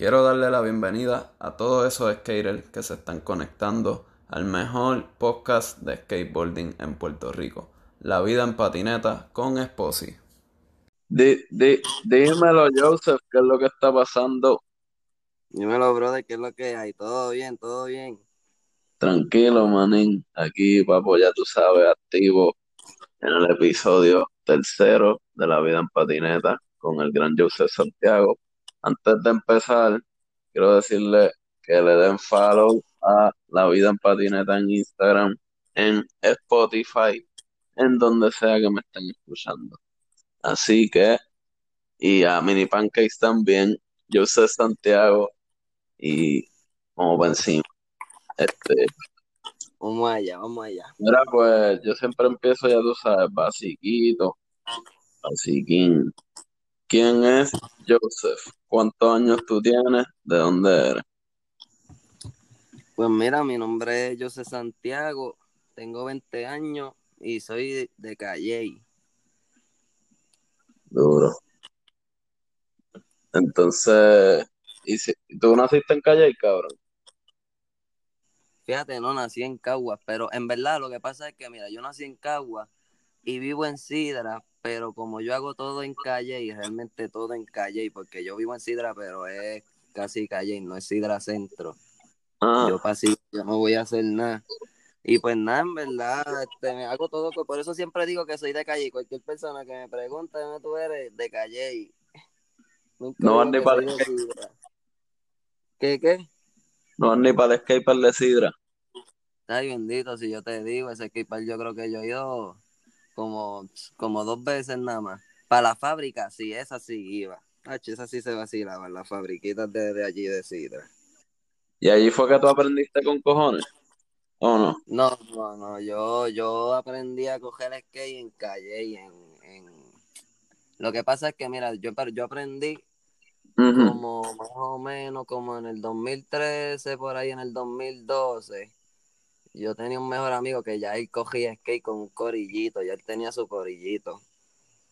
Quiero darle la bienvenida a todos esos skaters que se están conectando al mejor podcast de skateboarding en Puerto Rico, La vida en patineta con Esposi. Di- di- dímelo, Joseph, ¿qué es lo que está pasando? Dímelo, brother, ¿qué es lo que hay? ¿Todo bien? ¿Todo bien? Tranquilo, manín. Aquí, papo, ya tú sabes, activo en el episodio tercero de La vida en patineta con el gran Joseph Santiago. Antes de empezar, quiero decirle que le den follow a La vida en patineta en Instagram, en Spotify, en donde sea que me estén escuchando. Así que, y a Mini Pancakes también, Joseph Santiago, y como por encima. Este, Vamos allá, vamos allá. mira, pues yo siempre empiezo, ya tú sabes, basiquito, basiquín. ¿Quién es Joseph? ¿Cuántos años tú tienes? ¿De dónde eres? Pues mira, mi nombre es José Santiago, tengo 20 años y soy de, Calley. Duro. Entonces, ¿y si, tú naciste en Calle, cabrón? Fíjate, no nací en Caguas, pero en verdad lo que pasa es que, mira, yo nací en Caguas y vivo en Sidra, pero como yo hago todo en Calle y realmente todo en Calle, porque yo vivo en Sidra, pero es casi Calle, no es Sidra Centro. Ah, Yo pasé, yo no voy a hacer nada. Y pues nada, en verdad, este, me hago todo, por eso siempre digo que soy de calle. Y cualquier persona que me pregunte de dónde tú eres, de calle. y Nunca No que para el Sidra. ¿Qué, qué? no ni para el skatepark de Sidra. Ay, bendito, si yo te digo, ese equipar yo creo que yo he ido como, como dos veces nada más. Para la fábrica, sí, esa sí iba. Ach, esa sí se vacilaba, las fabriquitas de, de allí de Sidra. ¿Y allí fue que tú aprendiste con cojones? ¿O no? No, no, no, yo, yo aprendí a coger skate en calle y en, en... Lo que pasa es que, mira, yo, yo aprendí como más o menos como en el 2013, por ahí en el 2012. Yo tenía un mejor amigo que ya él cogía skate con un corillito, ya él tenía su corillito.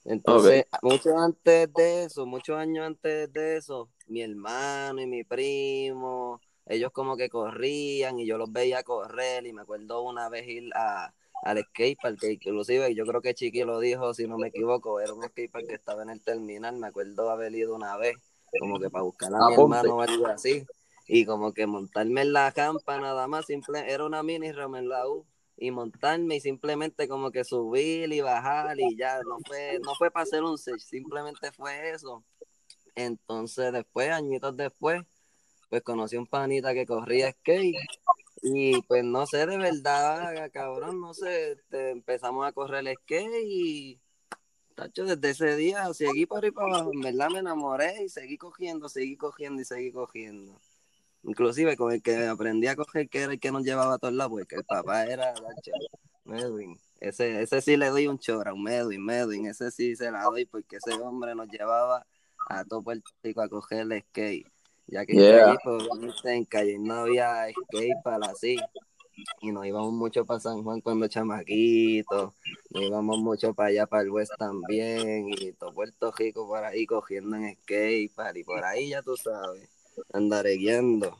Entonces, mucho antes de eso, muchos años antes de eso, mi hermano y mi primo, ellos como que corrían y yo los veía correr y me acuerdo una vez ir a, al skatepark, que inclusive yo creo que Chiqui lo dijo, si no me equivoco, era un skatepark que estaba en el terminal, me acuerdo haber ido una vez, como que para buscar a mi hermano o algo así, y como que montarme en la campa nada más, simple, era una mini ram en la U, y montarme y simplemente como que subir y bajar y ya, no fue, no fue para hacer un set, simplemente fue eso. Entonces después, añitos después, pues conocí un panita que corría skate y pues no sé, de verdad, cabrón, no sé, este, empezamos a correr el skate y tacho, desde ese día seguí por ahí para abajo, en verdad me enamoré y seguí cogiendo, seguí cogiendo y seguí cogiendo. Inclusive con el que aprendí a coger, que era el que nos llevaba a todos lados, porque el papá era Medwin. Ese, ese sí le doy un chora, un Medwin, Medwin, ese sí se la doy porque ese hombre nos llevaba a todo Puerto Rico a coger el skate. Ya que Yeah. en Calle, pues en Calle no había skate para así. Y nos íbamos mucho para San Juan cuando chamaquitos, nos íbamos mucho para allá, para el West también, y todo Puerto Rico por ahí cogiendo en skate, y por ahí ya tú sabes, andareguiendo.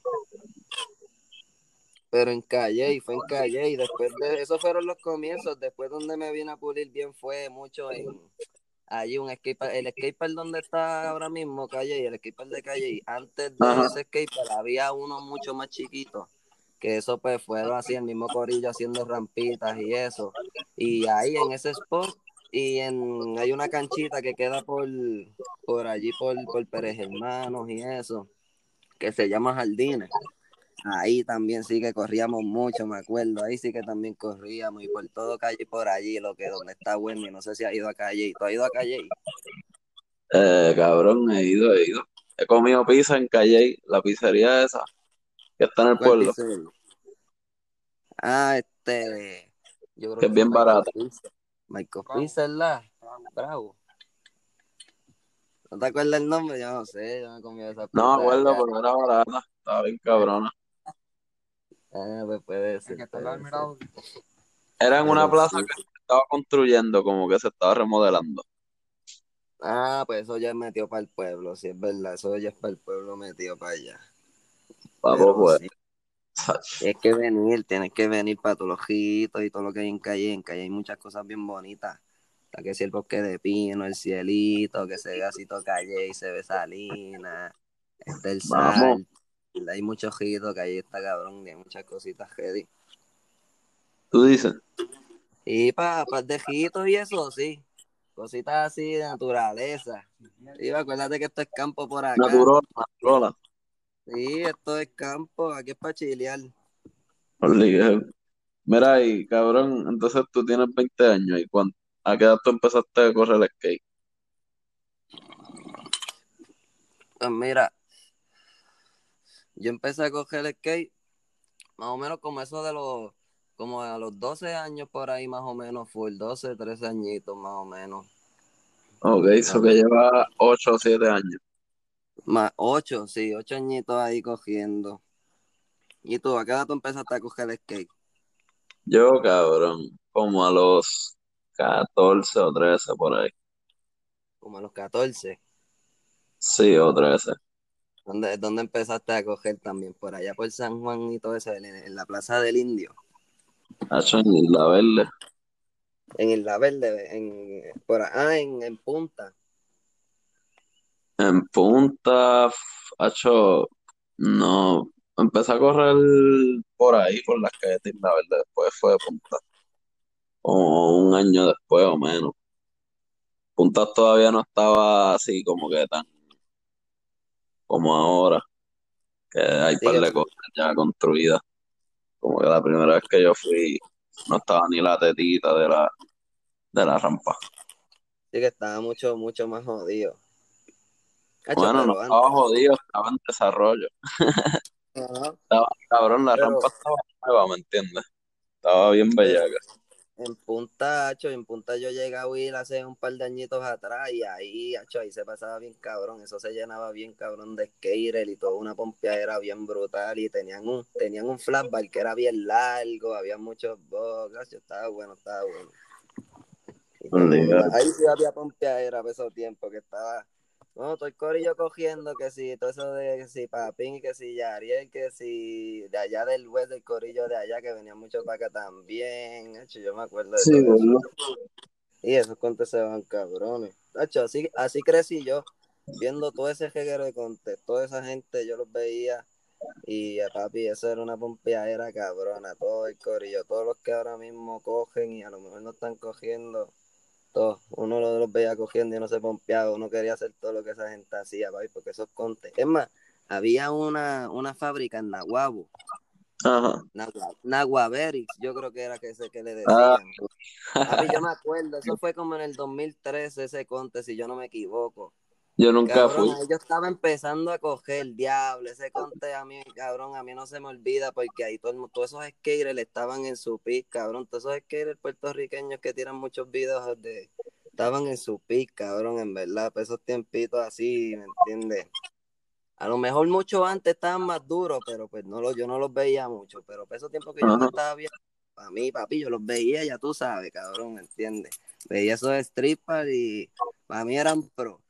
Pero en Calle, y fue en Calle, y después de esos fueron los comienzos, después donde me vine a pulir bien fue mucho en allí un skatepark, el skatepark donde está ahora mismo Calle, el skatepark de Calle, y antes de Ajá. ese skatepark había uno mucho más chiquito, que eso pues fueron así el mismo corillo haciendo rampitas y eso, y ahí en ese spot, y en, hay una canchita que queda por, por allí, por, por Pérez Hermanos y eso, que se llama Jardines. Ahí también sí que corríamos mucho, me acuerdo. Ahí sí que también corríamos y por todo calle por allí, lo que donde está Wendy. No sé si ha ido a calle. ¿Tú has ido a calle? Eh, cabrón, he ido, he ido. He comido pizza en Calle, la pizzería esa, que está en el ¿Cuál pueblo. pizzería? Ah, este. Yo creo Que es fue bien barata. Michael Pizza, ¿verdad? Bravo. ¿No te acuerdas el nombre? Yo no sé, yo me comí esa pizza. No me acuerdo, pero era barata. Estaba bien cabrona. Ah, pues puede ser. Puede. Era en una Pero plaza sí. que se estaba construyendo, como que se estaba remodelando. Ah, pues eso ya es metido para el pueblo, sí es verdad, eso ya es para el pueblo metido para allá. Pero pues. sí, sach, tienes que venir, tienes que venir para todos los ojitos y todo lo que hay en Calle. En Calle hay muchas cosas bien bonitas. Está que si el bosque de pino, el cielito, que se todo Calle y se ve Salina, está el sal. Hay muchos ojitos, Calle está cabrón, y hay muchas cositas heavy. Tú dices, Y para pa de ojitos y eso, sí. Cositas así de naturaleza. Y acuérdate que esto es campo por acá. natural, natural. Sí, esto es campo, aquí es para chilear. Mira, y cabrón, entonces tú tienes 20 años y cuando, ¿a qué edad tú empezaste a correr el skate? Pues mira, yo empecé a coger el skate más o menos como eso de los, como a los 12 años por ahí más o menos, fue el 12, 13 añitos más o menos. Ok, eso que lleva 8 o 7 años. Más 8, sí, 8 añitos ahí cogiendo. ¿Y tú, a qué edad tú empezaste a coger el skate? Yo, cabrón, como a los 14 o 13 por ahí. Como a los 14. Sí, o 13. ¿Dónde, dónde empezaste a coger también? Por allá por San Juan y todo eso, en, en la Plaza del Indio. Hacho, en Isla Verde. En Isla Verde, en, por, ah, en, en Punta. En punta, hacho, no. Empecé a correr por ahí, por las calles de Isla Verde. Después fue de punta. Como un año después o menos. Punta todavía no estaba así como que tan como ahora, que hay Sí, par de cosas ya construidas. Como que la primera vez que yo fui, no estaba ni la tetita de la, de la rampa. Sí que estaba mucho, mucho más jodido. Cacho, Bueno, no estaba antes- jodido, estaba en desarrollo. Ajá. Estaba, cabrón, la Pero- rampa estaba nueva, ¿me entiendes? Estaba bien bellaca. En Punta, hacho, en Punta yo llegué a ir hace un par de añitos atrás y ahí, hacho, ahí se pasaba bien cabrón, eso se llenaba bien cabrón de skater y toda una pompeadera bien brutal y tenían un, tenían un flashback que era bien largo, había muchos hacho, estaba bueno, estaba bueno. Y ahí sí había pompeadera por esos tiempos que estaba, no, todo el corillo cogiendo que si, todo eso de que si Papín, que si Yariel, que si de allá del west, del corillo de allá, que venía mucho para acá también, hacho, yo me acuerdo de Sí, todo eso. Y esos contes se van cabrones. Tacho, así, así crecí yo, viendo todo ese jeguero de contes, toda esa gente, yo los veía. Y eh, papi, eso era una pompeadera cabrona, todo el corillo, todos los que ahora mismo cogen y a lo mejor no están cogiendo, todos, uno los, los veía cogiendo y no se pompeaba, uno quería hacer todo lo que esa gente hacía, papi, porque esos contes. Es más, había una, una fábrica en Nahuabo, Ajá. Yo creo que era que, ese que le decían. Ah. Papi, yo me acuerdo, eso fue como en el 2013 ese conte, si yo no me equivoco. Yo nunca Cabrón, fui. yo estaba empezando a coger, diablo, ese conte a mí, cabrón, a mí no se me olvida porque ahí todo todos esos skaters estaban en su pick, cabrón, todos esos skaters puertorriqueños que tiran muchos videos de, estaban en su pick, cabrón, en verdad, por esos tiempitos así, ¿me entiendes? A lo mejor mucho antes estaban más duros, pero pues no lo, yo no los veía mucho, pero por esos tiempos que yo no estaba bien, para mí, papi, yo los veía, ya tú sabes, cabrón, ¿me entiendes? Veía esos strippers y para mí eran pro.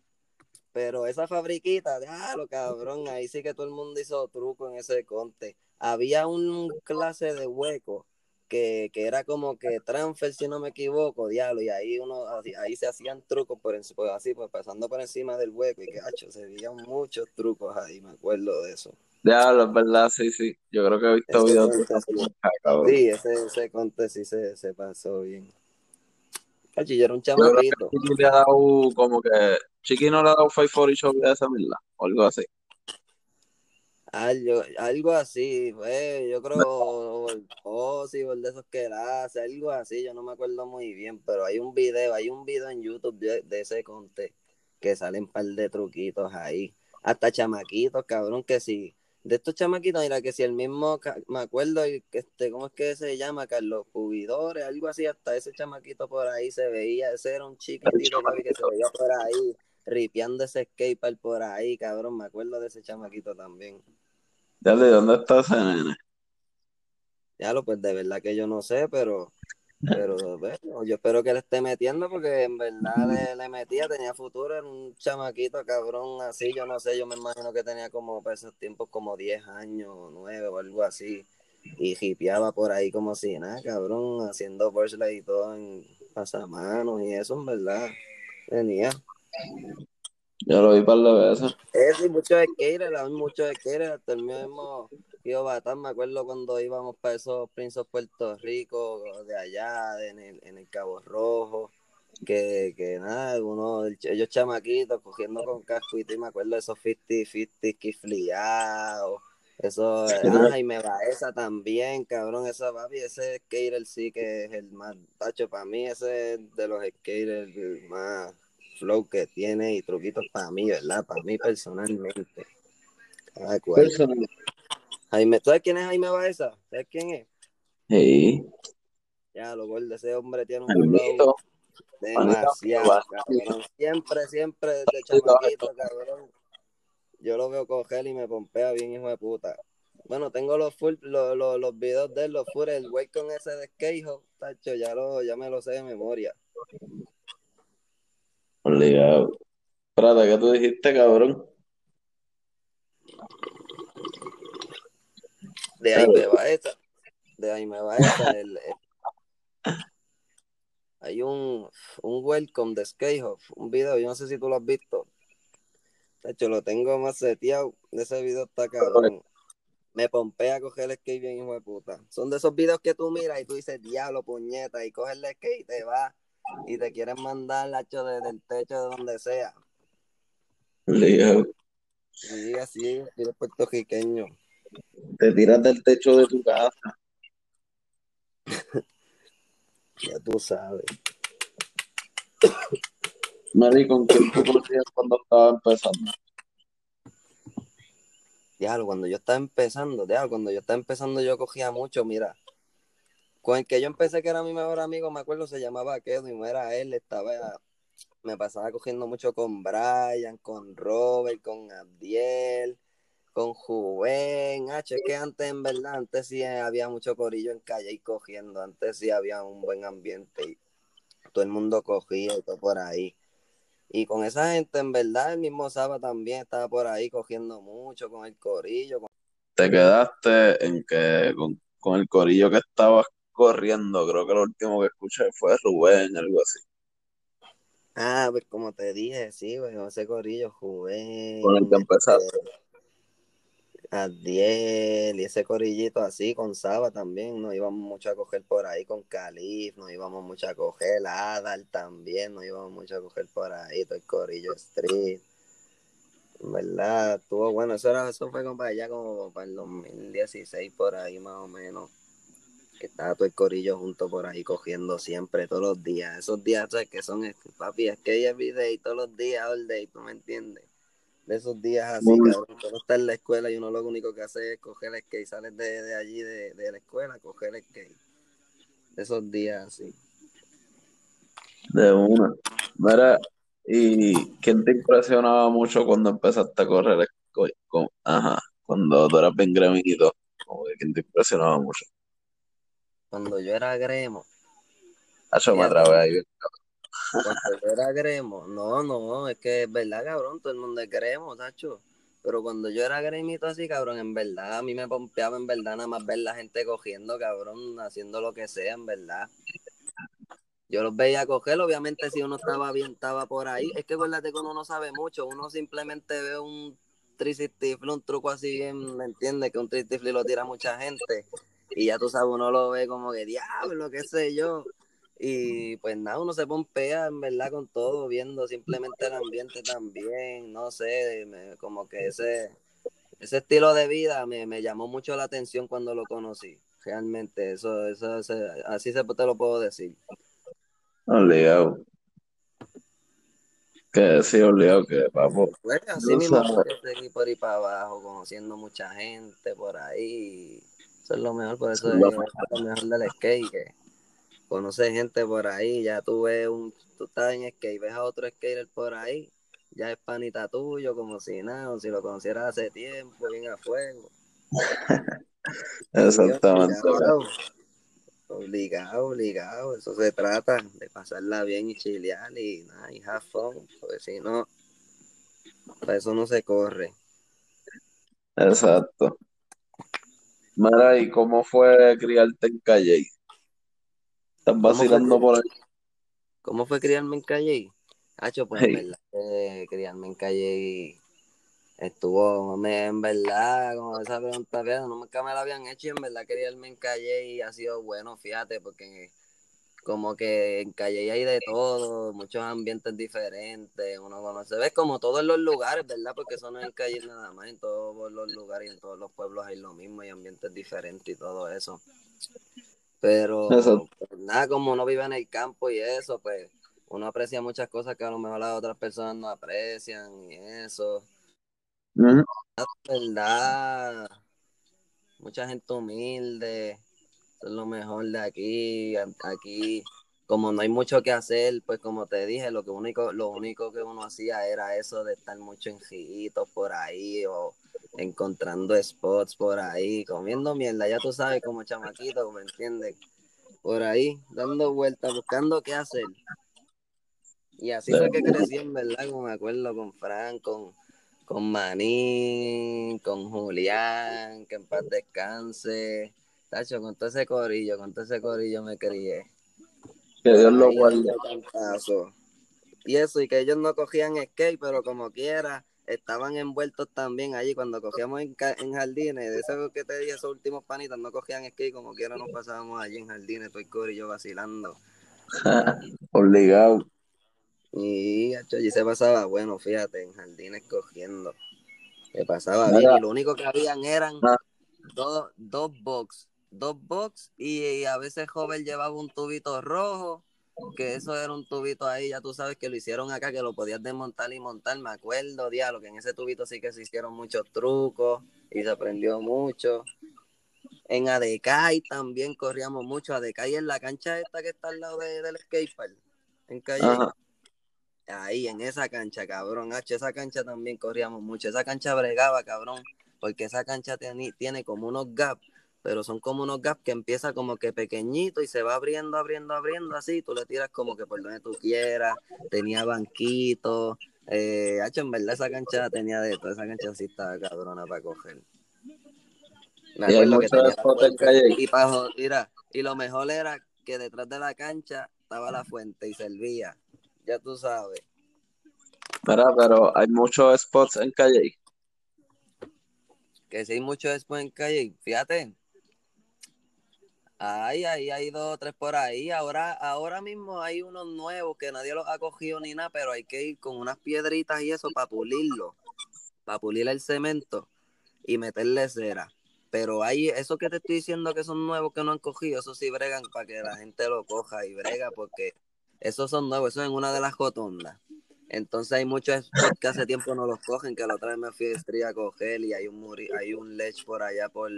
Pero esa fabriquita, déjalo, cabrón, ahí sí que todo el mundo hizo truco en ese conte. Había un clase de hueco que, que era como que transfer, si no me equivoco, diablo, y ahí uno, ahí se hacían trucos por encima, pues, así, pues pasando por encima del hueco, y que, hacho, se veían muchos trucos ahí, me acuerdo de eso. Diablo, es verdad, sí, sí. Yo creo que he visto Ese videos de sí. ese, ese conte sí se, se pasó bien. Hacho, yo era un Yo creo que chamaquito. Chiqui le ha dado como que. Chiqui no le ha dado 540 show de esa mierda, o algo así. Algo, algo así, pues, yo creo, o el Possible de esos que hace, algo así, yo no me acuerdo muy bien, pero hay un video, hay un video en YouTube de, de ese conte que salen un par de truquitos ahí, hasta chamaquitos, cabrón, que si, de estos chamaquitos, mira, que si el mismo, me acuerdo, este, ¿cómo es que se llama? Carlos Pubidores, algo así, hasta ese chamaquito por ahí se veía, ese era un chiquitito, que se veía por ahí, ripeando ese skatepark por ahí, cabrón, me acuerdo de ese chamaquito también. Dale, ¿dónde está ese nene? Ya lo, pues de verdad que yo no sé, pero Pero bueno, yo espero que le esté metiendo porque en verdad le, le metía, tenía futuro, era un chamaquito cabrón así, yo no sé, yo me imagino que tenía como para esos tiempos como 10 años, 9 o algo así, y hipeaba por ahí como si nada, cabrón, haciendo bursley y todo en pasamanos y eso en verdad, tenía. Yo lo vi par de veces. Eso y muchos skaters, a mí muchos skaters, hasta el mismo Tío Batán, me acuerdo cuando íbamos para esos Princes Puerto Rico, de allá, de- en, el, en el Cabo Rojo, que, que nada, uno, el- ellos chamaquitos cogiendo con casco y me acuerdo de esos 50-50 kifliados, eso, ah, y me va esa también, cabrón, esa papi, ese skater sí que es el más, tacho, para mí ese es de los skaters más flow que tiene y truquitos para mí, ¿verdad? Para mí personalmente. Cada cual. Personal. Jaime, ¿sabes quién es Jaime Baeza? ¿Sabes quién es? Sí, Ya, lo gordo, ese hombre tiene un flow mito. demasiado, cabrón. Siempre, siempre, desde chamaquito, cabrón. Yo lo veo coger y me pompea bien, hijo de puta. Bueno, tengo los full, los, los, los videos de él, los full, el güey con ese de Skeijo, tacho, ya, lo, ya me lo sé de memoria. Obligado. Espérate, ¿qué tú dijiste, cabrón? De Jaime Baeza, de Jaime Baeza, el, el- hay un, un welcome de Skeijo, un video, yo no sé si tú lo has visto. Tacho, lo tengo más seteado. Ese video está cabrón. Me pompea a coger el skate bien, hijo de puta. Son de esos videos que tú miras y tú dices, diablo, puñeta, y coges el skate y te vas y te quieren mandar, hacho, desde el techo de donde sea. Obligado. Y así, estilo puertorriqueño. Te tiras del techo de tu casa. Ya tú sabes. Mari, ¿con quién tú corrías cuando estaba empezando? Diablo, cuando yo estaba empezando, diablo, cuando yo estaba empezando yo cogía mucho, mira. Con el que yo empecé, que era mi mejor amigo, me acuerdo, se llamaba no era él, estaba, me pasaba cogiendo mucho con Brian, con Robert, con Abdiel, con Juven, H, es que antes en verdad, antes sí había mucho corillo en calle y cogiendo, antes sí había un buen ambiente y todo el mundo cogía y todo por ahí. Y con esa gente, en verdad, el mismo Saba también estaba por ahí cogiendo mucho con el corillo. Te quedaste en que con, con el corillo que estabas corriendo, creo que lo último que escuché fue Rubén, algo así. Ah, pues como te dije, sí, pues ese corillo, Juven, Con el que empezaste. este, Adiel y ese corillito así con Saba también, nos íbamos mucho a coger por ahí con Calif, nos íbamos mucho a coger Adal también, nos íbamos mucho a coger por ahí, todo el corillo Street. En verdad, estuvo bueno, eso, era, eso fue como para allá como para el 2016 por ahí más o menos. Que estaba todo el corillo junto por ahí cogiendo siempre, todos los días. Esos días, ¿sabes? Que son, papi, es que every day, todos los días, all day, ¿tú me entiendes? de esos días así, Muy- cabrón, que uno está en la escuela y uno lo único que hace es coger el skate, sales de, de allí de, de la escuela, coger el skate. De esos días así. De una. Mira, ¿y quién te impresionaba mucho cuando empezaste a correr? Co- co- Ajá, cuando tú eras bien gremito. Como que ¿Quién te impresionaba mucho? Cuando yo era gremo, Hacho, me Fíjate. atrapé ahí. cuando yo era gremo, no, no, es que es verdad, cabrón, todo el mundo es gremo, tacho. Pero cuando yo era gremito así, cabrón, en verdad, a mí me pompeaba en verdad nada más ver la gente cogiendo, cabrón, haciendo lo que sea, en verdad. Yo los veía coger, obviamente si uno estaba bien, estaba por ahí. Es que acuérdate que uno no sabe mucho, uno simplemente ve un 360 flip, un truco así bien, ¿me entiendes? Que un 360 flip lo tira mucha gente. Y ya tú sabes, uno lo ve como que diablo, qué sé yo. Y pues nada, uno se pompea en verdad con todo, viendo simplemente el ambiente también, no sé, me- como que ese, ese estilo de vida me, me llamó mucho la atención cuando lo conocí. Realmente, eso, eso, ese- así se, te lo puedo decir. Obligado. Que sí, obligado que, papo. Pues así mismo por ahí para abajo, conociendo mucha gente por ahí. Eso es lo mejor, por eso es lo lo mejor del skate, que conoces gente por ahí, ya tú ves un, tú estás en skate, ves a otro skater por ahí, ya es panita tuyo, como si nada, o si lo conocieras hace tiempo, bien a fuego. Exactamente. Obligado, obligado. Eso se trata de pasarla bien y chilear y nada, y have fun. Porque si no, para eso no se corre. Exacto. Mira, ¿y cómo fue criarte en Calle? ¿Estás ¿Cómo fue vacilando por ahí? ¿Cómo fue criarme en Calle? Hacho, pues Hey. en verdad, que criarme en Calle estuvo, me, en verdad, como esa pregunta, fíjate, nunca me la habían hecho y en verdad criarme en Calle ha sido bueno, fíjate, porque como que en Calle hay de todo, muchos ambientes diferentes, uno conoce, ves como todos los lugares, ¿verdad? Porque eso no es en Calle nada más, en todos los lugares y en todos los pueblos hay lo mismo, hay ambientes diferentes y todo eso. Pero pues, nada, como uno vive en el campo y eso, pues uno aprecia muchas cosas que a lo mejor las otras personas no aprecian y eso. Ujú. ¿Verdad? Mucha gente humilde, es lo mejor de aquí. Aquí, como no hay mucho que hacer, pues como te dije, lo que único, lo único que uno hacía era eso de estar mucho en por ahí o encontrando spots por ahí, comiendo mierda, ya tú sabes, como chamaquito, ¿me entiendes? Por ahí, dando vueltas, buscando qué hacer. Y así fue que crecí, en verdad, como me acuerdo con Fran, con, con Manín, con Julián, que en paz descanse. Tacho, con todo ese corillo, con todo ese corillo me crié. Que Dios lo guarde. Y eso, y que ellos no cogían skate, pero como quiera, estaban envueltos también allí cuando cogíamos en, en jardines. De eso que te dije, esos últimos panitas no cogían skate, como quiera nos pasábamos allí en jardines, todo el corillo vacilando. Obligado. Y allí se pasaba bueno, fíjate, en jardines cogiendo. Se pasaba bien. Y lo único que habían eran Ah. dos, dos box. Dos box y, a veces Joven llevaba un tubito rojo, que eso era un tubito ahí, ya tú sabes que lo hicieron acá, que lo podías desmontar y montar, me acuerdo, diablo, que en ese tubito sí que se hicieron muchos trucos y se aprendió mucho. En Adecay también corríamos mucho. Adecay en la cancha esta que está al lado de- del skatepark, en Calle. Ajá. Ahí, en esa cancha, cabrón. H, esa cancha también corríamos mucho. Esa cancha bregaba, cabrón. Porque esa cancha tiene, tiene como unos gaps, pero son como unos gaps que empieza como que pequeñito y se va abriendo, abriendo, abriendo así. Tú le tiras como que por donde tú quieras. Tenía banquitos. Eh, H, en verdad esa cancha tenía de todo. Esa cancha sí estaba cabrona para coger. Me Y hay acuerdo que muchos tenía spots en fuente. Calle. Y, mira, y lo mejor era que detrás de la cancha estaba la fuente y servía. Ya tú sabes. Mira, pero hay muchos spots en Calle. que si hay mucho después en calle, fíjate. Ay, ahí hay dos o tres por ahí. Ahora, ahora mismo hay unos nuevos que nadie los ha cogido ni nada, pero hay que ir con unas piedritas y eso para pulirlo, para pulir el cemento y meterle cera. Pero hay eso que te estoy diciendo que son nuevos que no han cogido, eso sí bregan para que la gente lo coja y brega, porque esos son nuevos, eso es en una de las rotondas. Entonces hay muchos que hace tiempo no los cogen, que la otra vez me fui a coger y hay un muri, hay un ledge por allá por,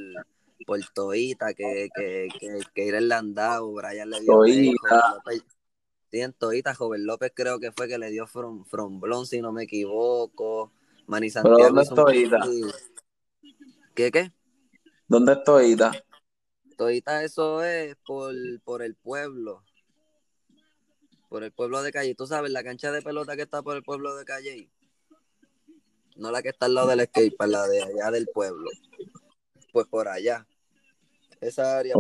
por Toita que, que, que, que ir landau, Brian le dio Toita. Sí, en Toita, Joven López creo que fue que le dio from, from Blon, si no me equivoco. Manny ¿Pero Santiago dónde es Toita? ¿Qué qué? ¿Dónde es Toita? Toita eso es por, por el pueblo. Por el pueblo de Calle. Tú sabes, la cancha de pelota que está por el pueblo de Calle. No la que está al lado del skatepark, la de allá del pueblo. Pues por allá. Esa área.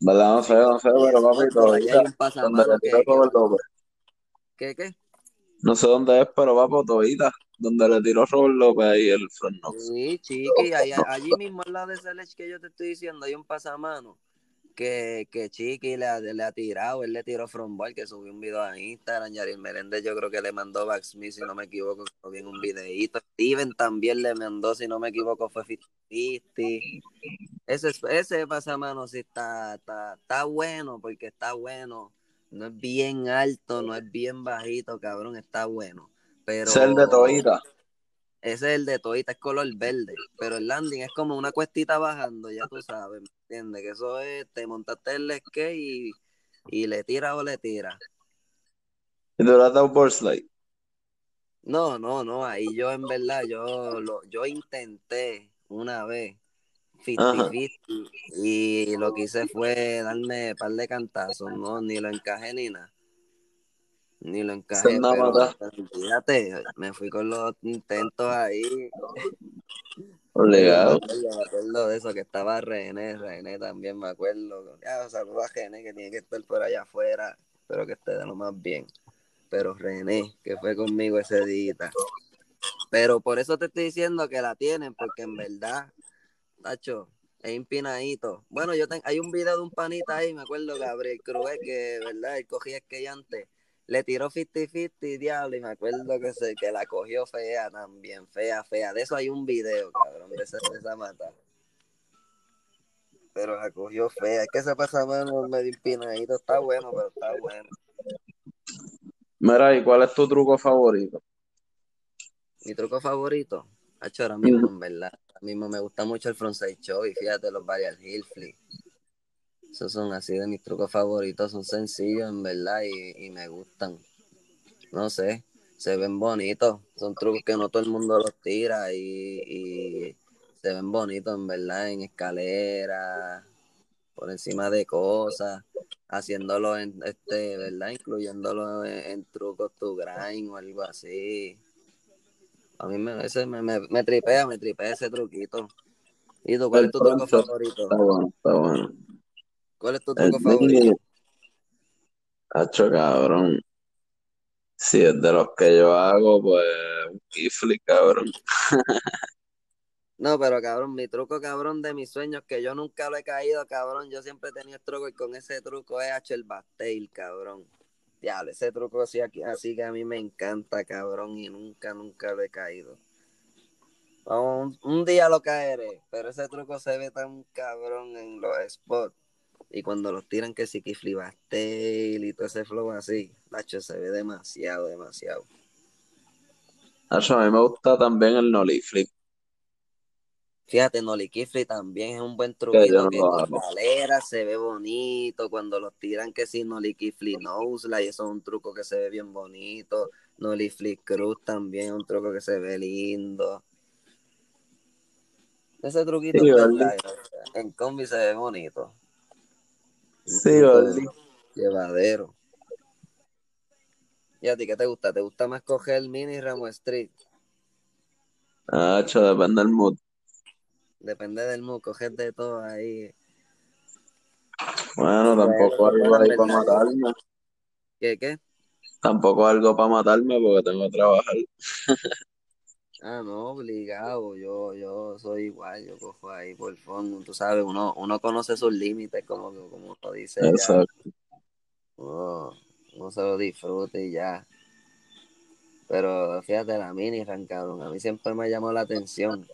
¿Verdad? No sé, no sé, pero papi, por allá Toita. hay un ¿Dónde pasamano le que, tiró que Robert va- López? ¿Qué qué? No sé dónde es, pero va por Toita. Donde le tiró Robert López ahí el front. Sí, chiqui, allí mismo al lado de ese lech que yo te estoy diciendo, hay un pasamano que, que Chiqui le ha, le ha tirado, él le tiró from ball, que subió un video a Instagram, Yaril Meléndez yo creo que le mandó Backsmith, si no me equivoco, subió en un videíto, Steven también le mandó, si no me equivoco, fue 50 ese, ese pasamano sí está, está, está bueno, porque está bueno, no es bien alto, no es bien bajito, cabrón, está bueno, pero... El de Toita. Ese es el de Toita, es color verde. Pero el landing es como una cuestita bajando, ya tú sabes, ¿me entiendes? Que eso es, te montaste el skate y, y le tira o le tira. ¿Y tú le has dado board slide? No, no, no, ahí yo en verdad, yo, lo, yo intenté una vez 50-50 y lo que hice fue darme un par de cantazos, ¿no? Ni lo encajé ni nada. Ni lo encajé, fíjate, me fui con los intentos ahí. Obligado. Me acuerdo, de eso, que estaba René, René también me acuerdo. Ya, saludos a René, que tiene que estar por allá afuera. Espero que esté de lo más bien. Pero René, que fue conmigo ese día. Pero por eso te estoy diciendo que la tienen, porque en verdad, Tacho, es empinadito. Bueno, yo tengo, hay un video de un panita ahí, me acuerdo, Gabriel Cruz, que, ¿verdad? Él cogía antes le tiró 50-50, diablo, y me acuerdo que, se, que la cogió fea también, fea, fea. De eso hay un video, cabrón, de esa, de esa mata. Pero la cogió fea. Es que se pasa mano medio empinadito. Está bueno, pero está bueno. Mira, ¿y cuál es tu truco favorito? Mi truco favorito, hecho ahora mismo, en verdad. Ahora mismo me gusta mucho el frontside show y fíjate los varios hill flip. Esos son así de mis trucos favoritos, son sencillos en verdad y, me gustan. No sé, se ven bonitos, son trucos que no todo el mundo los tira y, se ven bonitos en verdad en escaleras, por encima de cosas, haciéndolo en este, ¿verdad? Incluyéndolo en, trucos tu grind o algo así. A mí me, ese me, me, tripea, me tripea ese truquito. ¿Y tú cuál es tu truco favorito? Está bueno, está bueno. ¿Cuál es tu truco favorito? Hacho, cabrón. Si es de los que yo hago, pues un kifli, cabrón. No, pero cabrón, mi truco, cabrón, de mis sueños, que yo nunca lo he caído, cabrón. Yo siempre he tenido el truco y con ese truco he hecho el bastail, cabrón. Diablo, ese truco así, así que a mí me encanta, cabrón, y nunca, nunca lo he caído. Un, un día lo caeré, pero ese truco se ve tan cabrón en los spots. Y cuando los tiran que sí que Bastel y todo ese flow así, Nacho se ve demasiado, demasiado. Nacho, a mí me gusta también el Nolly Flip. Fíjate, Nolly Flip también es un buen truquito que con galera se ve bonito. Cuando los tiran que sí, Nolly Flip Nousla, y eso es un truco que se ve bien bonito. Nolly Flip Cruz también es un truco que se ve lindo. Ese truquito en combi se ve bonito. Sí, vale. Llevadero. ¿Y a ti qué te gusta? ¿Te gusta más coger el mini Ramo Street? Ah, hecho, depende del mood. Depende del mood, coger de todo ahí. Bueno, tampoco algo ahí para matarme. ¿Qué, qué? Tampoco algo para matarme porque tengo que trabajar. Ah, no, obligado, yo, yo soy igual, yo cojo ahí por fondo, tú sabes, uno, uno conoce sus límites, como, como lo dice. Exacto. Uno, se lo disfruta y ya. Pero fíjate, la mini, cabrón, a mí siempre me llamó la atención.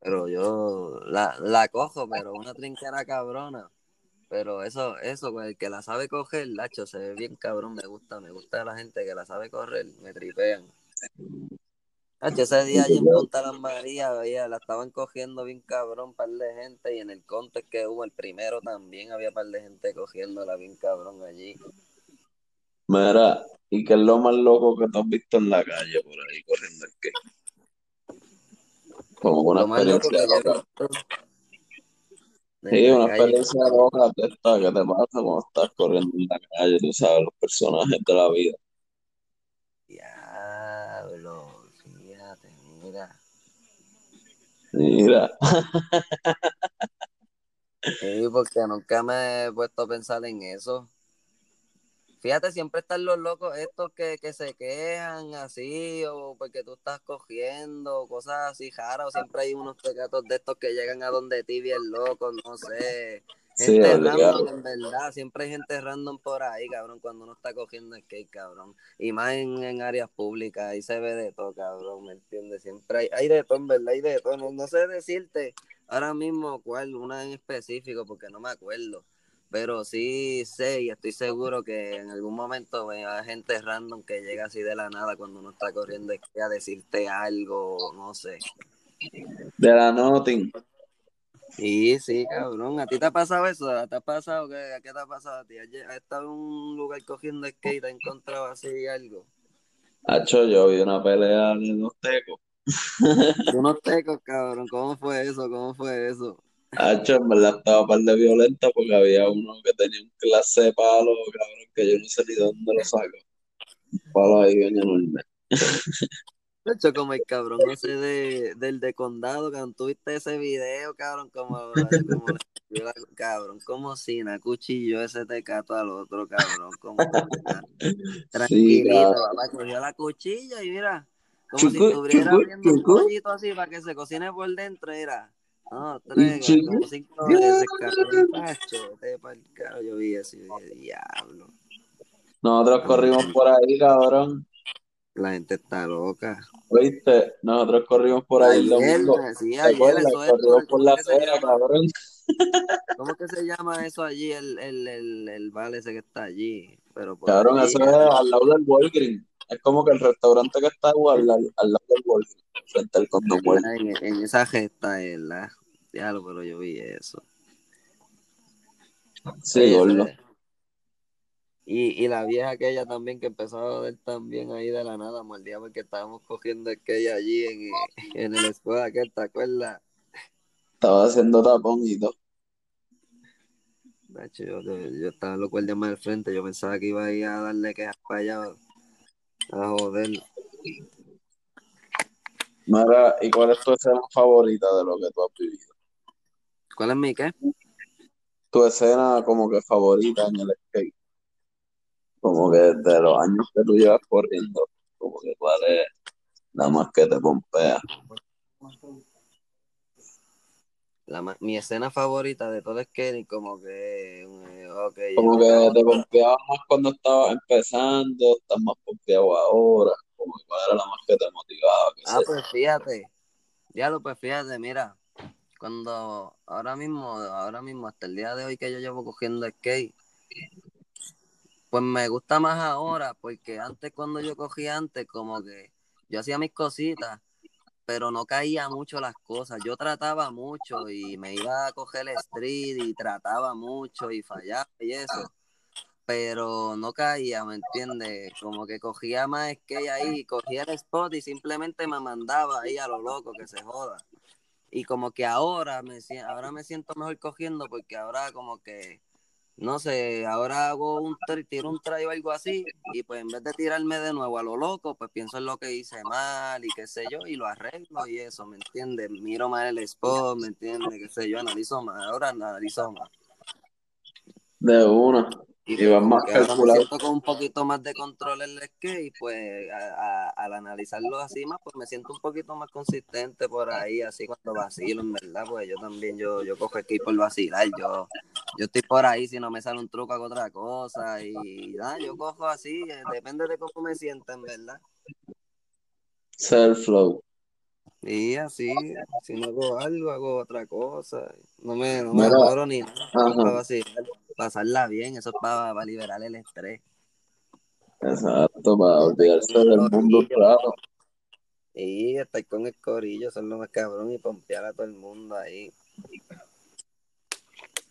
Pero yo la, la cojo, pero una trinquera cabrona. Pero eso, eso, el que la sabe coger, Lacho, se ve bien cabrón, me gusta, me gusta la gente que la sabe correr, me tripean ese día allí en Punta Las Marías, la estaban cogiendo bien cabrón, par de gente, y en el contest que hubo, el primero también había par de gente cogiéndola bien cabrón allí. Mira, ¿y qué es lo más loco que tú has visto en la calle por ahí corriendo el que? Como una experiencia loca. Sí, una experiencia loca de esta que te pasa cuando estás corriendo en la calle, tú sabes, los personajes de la vida. Diablo. Mira. Sí, porque nunca me he puesto a pensar en eso. Fíjate, siempre están los locos estos que, se quejan así, o porque tú estás cogiendo, cosas así raras, o siempre hay unos pegatos de estos que llegan a donde ti bien locos, no sé. Gente random, en verdad, siempre hay gente random por ahí, cabrón, cuando uno está cogiendo skate, cabrón. Y más en, áreas públicas, ahí se ve de todo, cabrón, ¿me entiendes? Siempre hay, hay de todo, en verdad, hay de todo. No, sé decirte ahora mismo cuál, una en específico, porque no me acuerdo. Pero sí sé y estoy seguro que en algún momento hay gente random que llega así de la nada cuando uno está corriendo a decirte algo, no sé. De la nothing. Sí, sí, cabrón. ¿A ti te ha pasado eso? ¿Te ha pasado? ¿Qué, qué te ha pasado a ti? ¿Has estado en un lugar cogiendo skate? ¿Has encontrado así algo? Hacho, yo vi una pelea de unos tecos. De unos tecos, cabrón. ¿Cómo fue eso? ¿Cómo fue eso? Hacho, en verdad estaba par de violenta porque había uno que tenía un clase de palo, cabrón, que yo no sé ni dónde lo saco. Un palo ahí bien enorme. Hecho, como el cabrón ese de, del de condado, cuando tuviste ese video, cabrón, como, como cabrón, como si na cuchillo ese te cato al otro, cabrón, como Sí, tranquilito, papá, cogió la cuchilla y mira, como si estuviera abriendo un pollito así para que se cocine por dentro, mira. No, tres, como cinco veces, cabrón, tacho, pa'l carajo, yo vi dije, diablo, Nosotros corrimos por ahí, cabrón. La gente está loca. ¿Viste? Nosotros corrimos por ahí Corrimos por, por ¿cómo la acera, cabrón. ¿Cómo que se llama eso allí, el, el, el, el bar ese que está allí? Pero por Cabrón, allí, eso es al lado del Walgreens. Es como que el restaurante que está al, al lado del Walgreens, frente al condón ¿verdad? en, en esa gesta, ¿verdad? Diablo, pero yo vi eso. Sí, gordo. Y, y la vieja aquella también que empezó a ver también ahí de la nada, mordía porque estábamos cogiendo aquella allí en, en el escuela aquel, ¿te acuerdas? Estaba haciendo tapón y todo. Nacho, yo, yo, yo estaba loco el día más al frente, yo pensaba que iba a ir a darle quejas para allá a joder. Mira, ¿y cuál es tu escena favorita de lo que tú has vivido? ¿Cuál es mi qué? Tu escena como que favorita en el skate. Como que de los años que tú llevas corriendo, como que cuál es la más que te pompea. La, ma- mi escena favorita de todo el skating, como que, eh, ok, Como que te pompeabas más cuando estabas empezando, estás más pompeado ahora. Como que cuál era la más que te motivaba, Ah, sé. pues fíjate, diablo, pues fíjate, mira, cuando ahora mismo, ahora mismo, hasta el día de hoy que yo llevo cogiendo skate, pues me gusta más ahora, porque antes cuando yo cogía antes, como que yo hacía mis cositas, pero no caía mucho las cosas. Yo trataba mucho y me iba a coger el street y trataba mucho y fallaba y eso. Pero no caía, ¿me entiendes? Como que cogía más skate ahí, cogía el spot y simplemente me mandaba ahí a lo loco, que se joda. Y como que ahora me, ahora me siento mejor cogiendo porque ahora como que, no sé, ahora hago un tiro un try o algo así y pues en vez de tirarme de nuevo a lo loco, pues pienso en lo que hice mal y qué sé yo y lo arreglo y eso, ¿me entiendes? Miro más el spot, ¿me entiendes? Qué sé yo, analizo más, ahora analizo más. De una. Y Y vas más calculado. con un poquito más de control en el skate, pues a- a- al analizarlo así más, pues me siento un poquito más consistente por ahí, así cuando vacilo, en verdad, pues yo también, yo, yo cojo skate por vacilar, yo, yo estoy por ahí, si no me sale un truco hago otra cosa y nada, yo cojo así, eh, depende de cómo me sienta, en verdad. Self-flow. Y así, si no hago algo, hago otra cosa, no me, no me Mira, ni nada, vacilar, pasarla bien, eso es para, para liberar el estrés. exacto, para olvidarse del mundo rato. Y estar con el corillo, son lo más cabrón y pompear a todo el mundo ahí.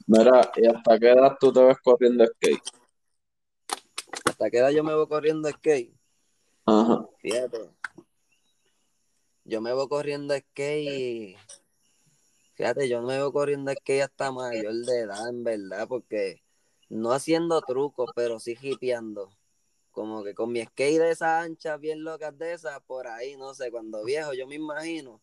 Mira, ¿y hasta qué edad tú te ves corriendo skate? Hasta que edad yo me voy corriendo skate. Ajá. Fíjate. Yo me voy corriendo skate. Fíjate, yo me voy corriendo skate hasta mayor de edad, en verdad, porque no haciendo trucos, pero sí hipeando. Como que con mi skate de esas anchas bien locas de esas, por ahí, no sé, cuando viejo yo me imagino,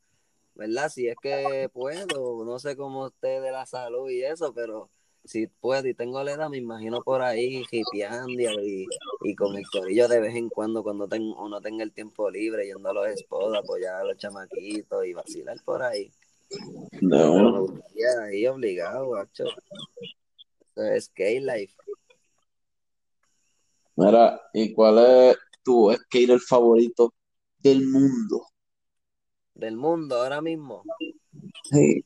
¿verdad? Si es que puedo, no sé cómo esté de la salud y eso, pero si puedo y tengo la edad, me imagino por ahí hipeando y, y con el corillo de vez en cuando, cuando ten- uno tenga el tiempo libre, yendo a los spots, apoyar a los chamaquitos y vacilar por ahí. De Pero me una. gustaría ahí obligado, guacho. Es skate life. Mira, ¿y cuál es tu skater favorito del mundo? Del mundo ahora mismo. Sí.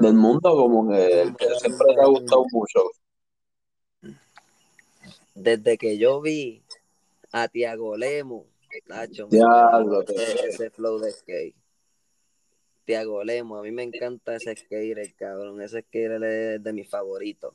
Del mundo como que el que siempre te ha gustado mucho. Desde que yo vi a Tiago Lemo, Nacho, Diablo, ese flow de skate. Tiago Lemo, a mí me encanta ese skater, cabrón. Ese skater es de mis favoritos.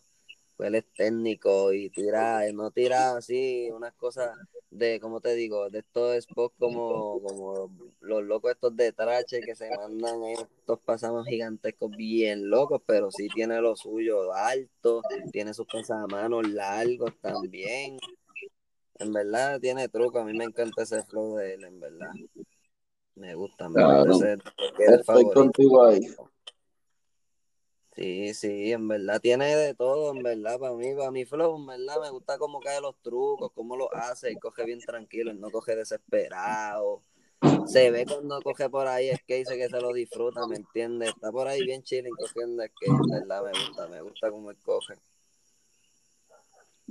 Pues él es técnico y tira, no tira así unas cosas de, como te digo, de estos spots como, como los locos estos de trache que se mandan estos pasamos gigantescos bien locos, pero sí tiene lo suyo alto, tiene sus pasamanos largos también. En verdad tiene truco, a mí me encanta ese flow de él, en verdad. Me gusta, me gusta Estoy contigo ahí. Sí, sí, en verdad tiene de todo, en verdad, para mí, para mi flow, en verdad, me gusta cómo cae los trucos, cómo lo hace, y coge bien tranquilo, no coge desesperado. Se ve cuando coge por ahí es que dice que se lo disfruta, ¿me entiendes? Está por ahí bien chilling cogiendo skate, en verdad, me gusta, me gusta cómo él coge.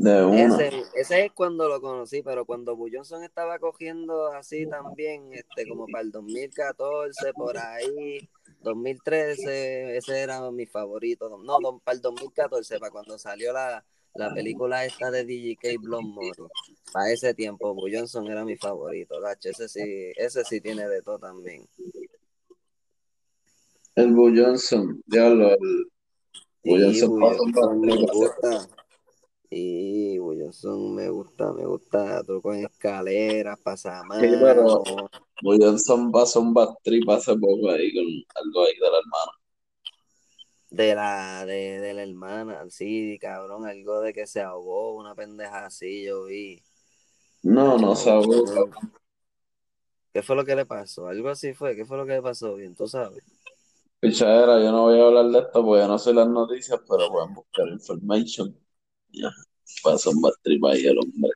Ese, ese es cuando lo conocí, pero cuando Bullonson estaba cogiendo así también, este, como para el 2014, por ahí, 2013, ese era mi favorito. No, para el 2014, para cuando salió la, la película esta de DJK Blonde Para ese tiempo, Bullonson era mi favorito, Ese sí, ese sí tiene de todo también. El Bullonson, diablo, el Bullonson, me gusta. Sí, Bullonson me gusta, me gusta, truco en escaleras, pasamanos. Sí, pero Bullonson pasó un backtrip hace poco ahí con algo ahí de la hermana. De la, de, de la hermana, sí, cabrón, algo de que se ahogó, una pendeja así, yo vi. No, no se ahogó. ¿Qué fue lo que le pasó? Algo así fue, ¿qué fue lo que le pasó? Bien, tú sabes. Pichadera, yo no voy a hablar de esto porque yo no sé las noticias, pero pueden buscar information. Ya, pasó un backtrip ahí el hombre.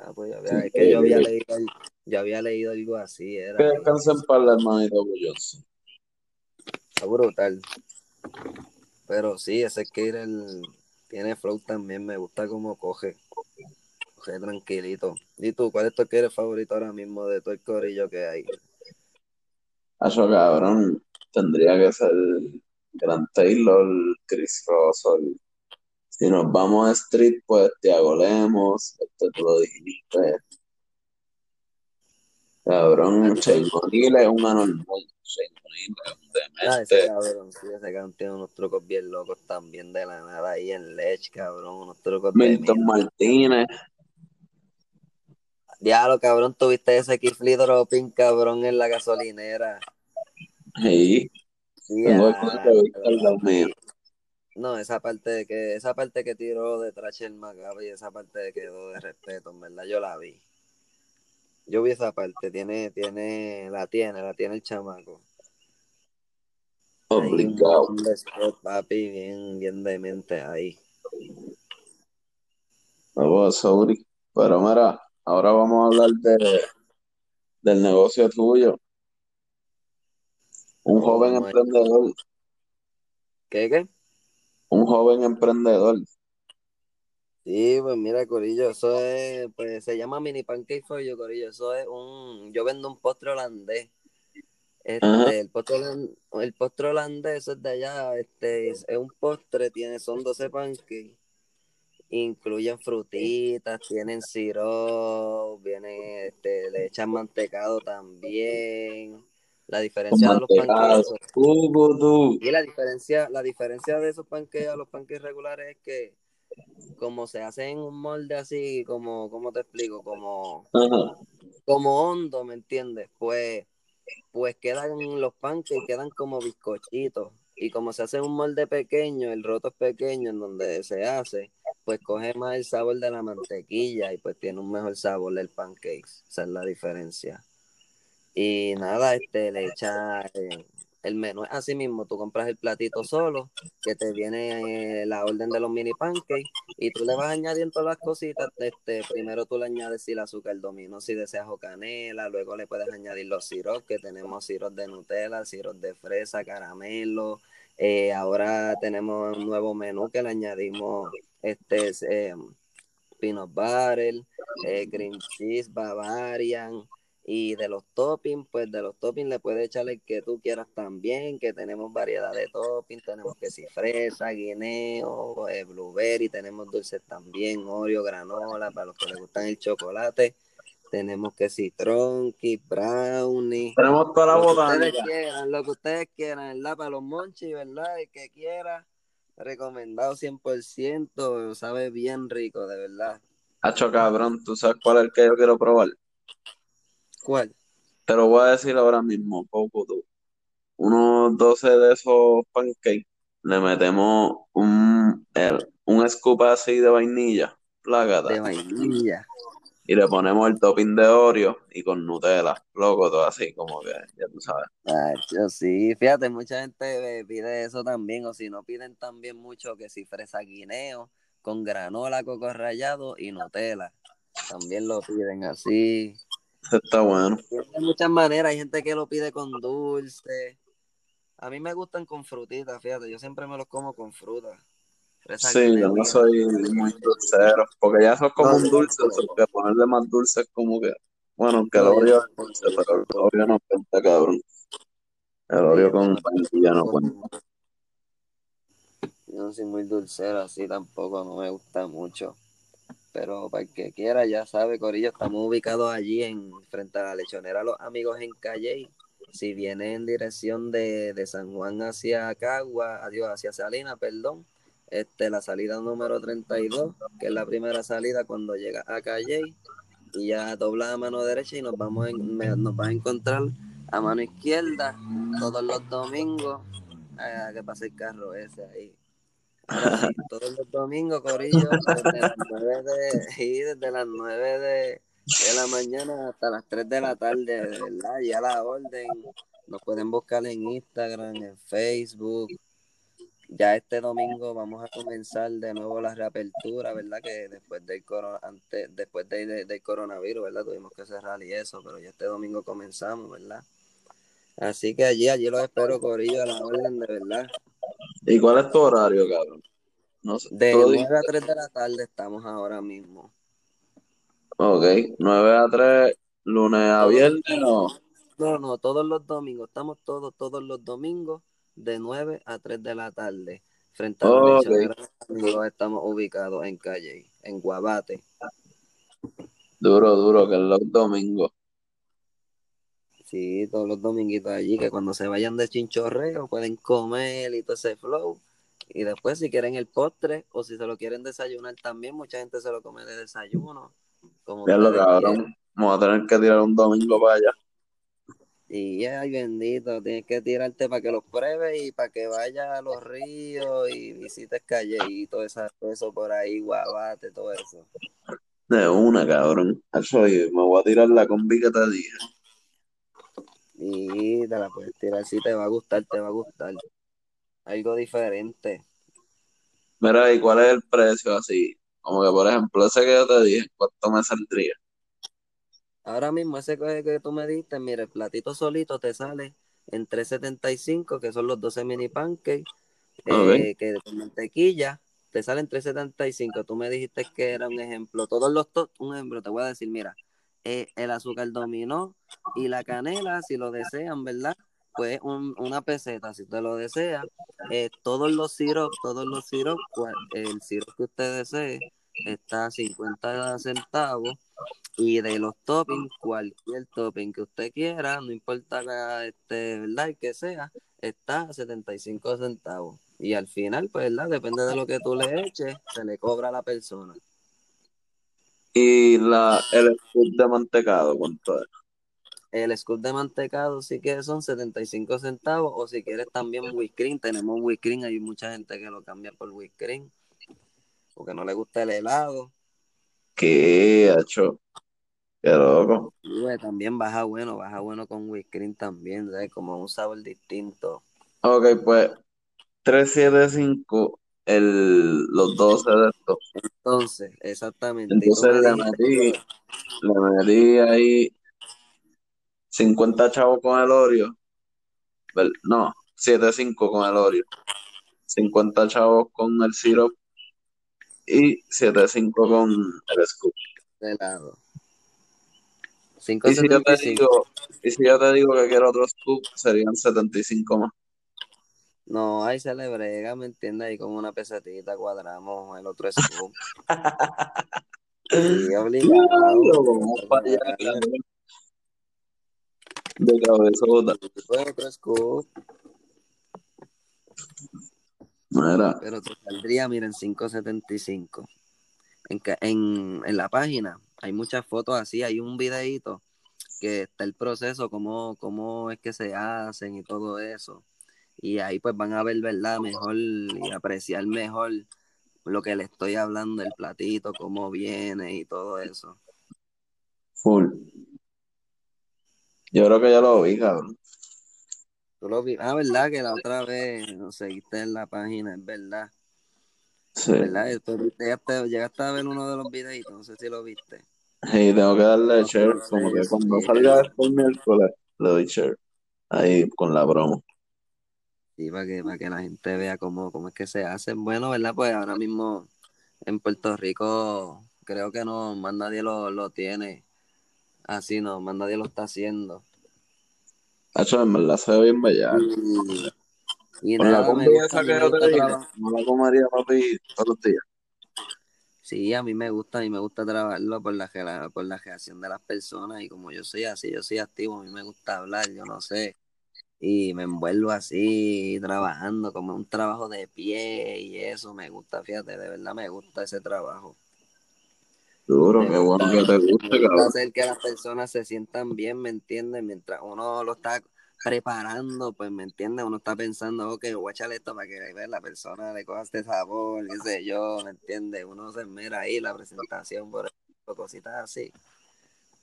Ah, pues ya, es que yo había leído, yo había leído algo así. Era que descansen para la hermanita Bullonson. Está brutal. Pero sí, ese skater tiene flow también, me gusta cómo coge. Coge tranquilito. ¿Y tú, cuál es tu skater favorito ahora mismo de todo el corillo que hay? Eso cabrón, tendría que ser Grant Taylor, Chris Russell. Si nos vamos a Street, pues Tiago Lemos, esto tú lo dijiste. Cabrón, O'Neill es un anormal. O'Neill es un demente. Ah, cabrón, sí, ese cabrón tiene unos trucos bien locos también de la nada ahí en Lech, cabrón, unos trucos Milton Martínez. Diablo, cabrón, tuviste ese kickflip dropping, cabrón, en la gasolinera. Sí. Tengo que no, esa parte de que, esa parte que tiró de el Macabre y esa parte de quedó de respeto, en verdad, yo la vi. Yo vi esa parte, tiene, tiene, la tiene, la tiene el chamaco. Obligado. Un, spot, papi, bien, bien demente ahí. Vamos, sorry. Pero mira, ahora vamos a hablar de, del negocio tuyo. Un joven emprendedor. ¿Qué, qué? Un joven emprendedor. Sí, pues mira, Corillo, eso es, pues se llama Mini Pancake for You, Corillo. Eso es un, yo vendo un postre holandés. Este, el postre, el postre holandés es de allá, este, es, un postre, tiene, son 12 pancakes, incluyen frutitas, tienen sirope, viene, este, le echan mantecado también. La diferencia de los panqueques. Y la diferencia, la diferencia de esos panqueques a los panqueques regulares es que como se hace en un molde así, como, ¿cómo te explico? Como, como hondo, ¿me entiendes? Pues, pues quedan los panqueques, quedan como bizcochitos. Y como se hace en un molde pequeño, el roto es pequeño en donde se hace, pues coge más el sabor de la mantequilla y pues tiene un mejor sabor del pancake. Esa es la diferencia. Y nada, este, le echa eh, el menú es así mismo, tú compras el platito solo, que te viene eh, la orden de los mini pancakes, y tú le vas añadiendo las cositas, este, primero tú le añades si el azúcar domino, si deseas o canela, luego le puedes añadir los sirops, que tenemos sirops de Nutella, sirops de fresa, caramelo, eh, ahora tenemos un nuevo menú que le añadimos este eh, peanut green cheese, bavarian, y de los toppings, pues de los toppings le puedes echar el que tú quieras también, que tenemos variedad de toppings, tenemos que si fresa, guineo, eh, blueberry, tenemos dulces también, Oreo, granola, para los que les gustan el chocolate, tenemos que si tronqui, brownie. Tenemos toda la lo Que ustedes quieran, lo que ustedes quieran, ¿verdad? Para los monchis, ¿verdad? El que quiera, recomendado 100%, sabe bien rico, de verdad. Hacho cabrón, ¿tú sabes cuál es el que yo quiero probar? ¿Cuál? Te lo voy a decir ahora mismo, poco tú. Unos 12 de esos pancakes, le metemos un, el- un scoop así de vainilla, plágata, De vainilla. y le ponemos el topping de Oreo y con Nutella, loco, todo así, como que, ya tú sabes. Yo sí, fíjate, mucha gente pide eso también, o si no piden también mucho que si fresa guineo con granola, coco rallado y Nutella. También lo piden así. Está bueno. De muchas maneras, hay gente que lo pide con dulce. A mí me gustan con frutitas, fíjate, yo siempre me los como con fruta. Sí, yo no soy muy dulcero, porque ya eso es como No, un dulce, que ponerle más dulce es como que, bueno, que el No, Oreo es dulce, pero el. Oreo no cuenta, cabrón. El Oreo con no- vainilla no cuenta. Yo no soy muy dulcero, así tampoco, no me gusta mucho. Pero para el que quiera, ya sabe, Corillo, estamos ubicados allí en frente a la lechonera Los Amigos en Calle. Si viene en dirección de, de San Juan hacia Cagua, adiós, hacia Salina, perdón, este, la salida número 32, que es la primera salida cuando llega a Calle, y ya dobla a mano derecha y nos vamos en- nos vas a encontrar a mano izquierda todos los domingos. Ah, que pase el carro ese ahí. Sí, todos los domingos, Corillo, desde las 9 de, sí, desde las 9 de, de la mañana hasta las 3 de la tarde, de verdad, ya la orden. Nos pueden buscar en Instagram, en Facebook. Ya este domingo vamos a comenzar de nuevo la reapertura, ¿verdad? Que después del coro- antes, después de- de- del coronavirus, ¿verdad? Tuvimos que cerrar y eso, pero ya este domingo comenzamos, ¿verdad? Así que allí, allí los espero, Corillo, a la orden, de verdad. ¿Y cuál es tu horario, cabrón? No sé, De tú lo 9 dijiste. a 3 de la tarde estamos ahora mismo. Ok, 9 a 3, lunes a viernes, o domingos. No, no, todos los domingos. Estamos todos, todos los domingos de 9 a 3 de la tarde. Frente a la Ok. lechonera de los amigos estamos ubicados en calle, en Guabate. duro, duro, que es los domingos. Sí, todos los dominguitos allí, que cuando se vayan de chinchorreo pueden comer y todo ese flow. Y después si quieren el postre o si se lo quieren desayunar también, mucha gente se lo come de desayuno. Como Ya lo cabrón. Vamos a tener que tirar un domingo para allá. Y ay, bendito, tienes que tirarte para que los pruebes y para que vayas a los ríos y visites calle y todo eso por ahí, guabate, todo eso. De una, cabrón. Eso, me voy a tirar la combi que te dije. Y te la puedes tirar, sí, te va a gustar, te va a gustar. Algo diferente. Mira, ¿y cuál es el precio así? Como que, por ejemplo, ese que yo te dije, ¿cuánto me saldría? Ahora mismo ese que, que tú me diste, mira, el platito solito te sale en 3.75, que son los 12 mini pancakes, eh, que con mantequilla te salen 3.75. Tú me dijiste que era un ejemplo. Todos los to- un ejemplo, te voy a decir, mira, el azúcar dominó y la canela, si lo desean, ¿verdad? Pues un- una peseta, si usted lo desea. Eh, todos los sirops, todos los sirops, el sirop que usted desee está a 50 centavos. Y de los toppings, cualquier topping que usted quiera, no importa este, ¿verdad? El que sea, está a 75 centavos. Y al final, pues, ¿verdad? Depende de lo que tú le eches, se le cobra a la persona. Y la, el scoop de mantecado, ¿cuánto es? El scoop de mantecado sí que son 75 centavos, o si quieres también whipped tenemos whipped hay mucha gente que lo cambia por whipped porque no le gusta el helado. ¿Qué, hacho? Qué loco. También baja bueno, baja bueno con whipped también, ¿sabes? Como un sabor distinto. Ok, pues 375, el, los 12 de estos. Entonces, exactamente. Entonces le metí, que- le metí ahí 50 chavos con el Oreo. No, 75 con el Oreo. 50 chavos con el syrup y 75 con el scoop. de helado. Y si yo te 5.75. digo, y si yo te digo que quiero otro scoop, serían 75 más. No, ahí se le brega, ¿me entiendes? Ahí con una pesetita cuadramos el otro scoop. Sí, obligado. Diablo, vamos para allá, cabrón. De cabezota. Pues otro scoop. Mira, Pero te saldría, miren, 5.75. En, en, en la página hay muchas fotos así, hay un videíto que está el proceso, cómo, cómo es que se hacen y todo eso. Y ahí pues van a ver, ¿verdad? Mejor y apreciar mejor lo que le estoy hablando, el platito, cómo viene y todo eso. full. Yo creo que ya lo vi, cabrón. Tú lo vi- Ah, ¿verdad? Que la otra vez nos seguiste en la página, es verdad. Sí. ¿Verdad? Llegaste, llegaste a ver uno de los videitos, no sé si lo viste. Y tengo que darle Los share, como que cuando sí, salga el miércoles, le doy share. Ahí con la promo. Sí, para que, para que la gente vea cómo, cómo es que se hacen. Bueno, ¿verdad? Pues ahora mismo en Puerto Rico creo que no, más nadie lo, lo tiene así, no, más nadie lo está haciendo. Hacho, en verdad se ve bien bellaco. Y, y Con la nada, gusta, esa que te no la comería papi todos los días. Sí, a mí me gusta, a mí me gusta trabajarlo por la, por la reacción de las personas y como yo soy así, yo soy activo, a mí me gusta hablar, yo no sé, y me envuelvo así trabajando como un trabajo de pie y eso, me gusta, fíjate, de verdad me gusta ese trabajo. Duro, Me qué bueno gusta, que te me guste, gusta cabrón. hacer que las personas se sientan bien, ¿me entiendes? Mientras uno lo está preparando, pues, ¿me entiendes? Uno está pensando, ok, voy a echarle esto para que vea la persona le coja este sabor, qué sé yo, ¿me entiendes? Uno se mira ahí la presentación, por ejemplo, cositas así.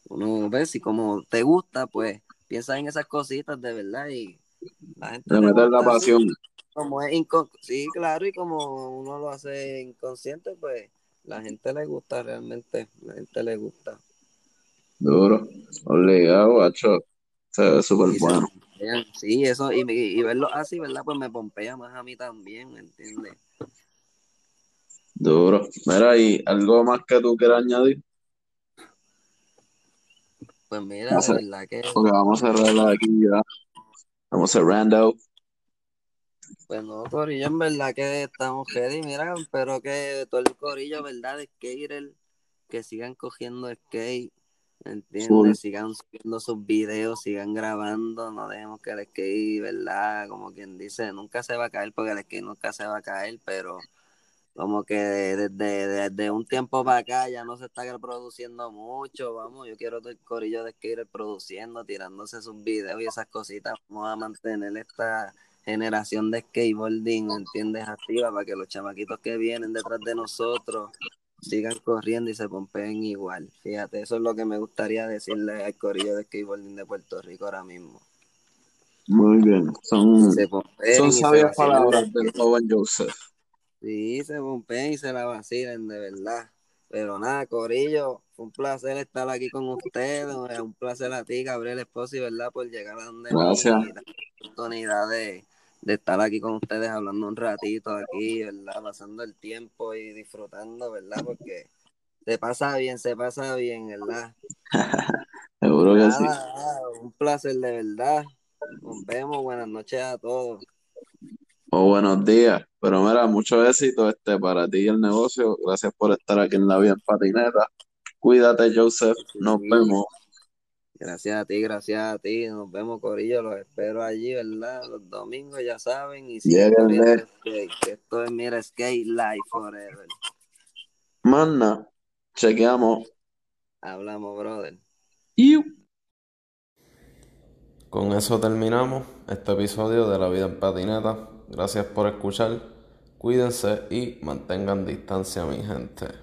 Uno ve si como te gusta, pues, piensa en esas cositas de verdad y la gente metes la pasión. Como es incon sí, claro, y como uno lo hace inconsciente, pues la gente le gusta realmente, la gente le gusta. Duro. Obligado, hacho. Se ve súper bueno. Sí, eso, y, y verlo así, ¿verdad? Pues me pompea más a mí también, ¿me entiendes? Duro. Mira, ¿y algo más que tú quieras añadir? Pues mira, de sé, verdad que, vamos a cerrarla aquí ya. Vamos cerrando. pues no, Corillo, en verdad que estamos ready, mira, espero que todo el Corillo, ¿verdad? De skater, que sigan cogiendo skate, ¿me Full. entiendes? Sigan subiendo sus videos, sigan grabando, no dejemos que el skate, ¿verdad? Como quien dice, nunca se va a caer, porque el skate nunca se va a caer, pero como que desde, desde un tiempo para acá ya no se está produciendo mucho, vamos, yo quiero el corillo de skater produciendo, tirándose sus videos y esas cositas, vamos a mantener esta generación de skateboarding, ¿me entiendes? Activa para que los chamaquitos que vienen detrás de nosotros sigan corriendo y se pompeen igual. Fíjate, eso es lo que me gustaría decirle al corillo de skateboarding de Puerto Rico ahora mismo. Muy bien. Son, son sabias palabras de del joven Joseph. Sí, se pompeen y se la vacilen, de verdad. Pero nada, Corillo, fue un placer estar aquí con ustedes. Es un placer a ti, Gabriel Esposi, ¿verdad? Por llegar a donde Gracias. dar la oportunidad de, de estar aquí con ustedes hablando un ratito aquí, ¿verdad? Pasando el tiempo y disfrutando, ¿verdad? Porque se pasa bien, se pasa bien, ¿verdad? Seguro que sí. nada, nada, un placer de verdad. Nos vemos, buenas noches a todos. O buenos días. Pero mira, mucho éxito este para ti y el negocio. Gracias por estar aquí en la vida en patineta. Cuídate, Joseph. Nos Sí. vemos. Gracias a ti, gracias a ti. Nos vemos, Corillo. Los espero allí, ¿verdad? Los domingos, ya saben. Y skate. Que esto es Mira Skate Life Forever. Manda. Chequeamos. Hablamos, brother. Con eso terminamos este episodio de La Vida en Patineta. Gracias por escuchar. Cuídense y mantengan distancia, mi gente.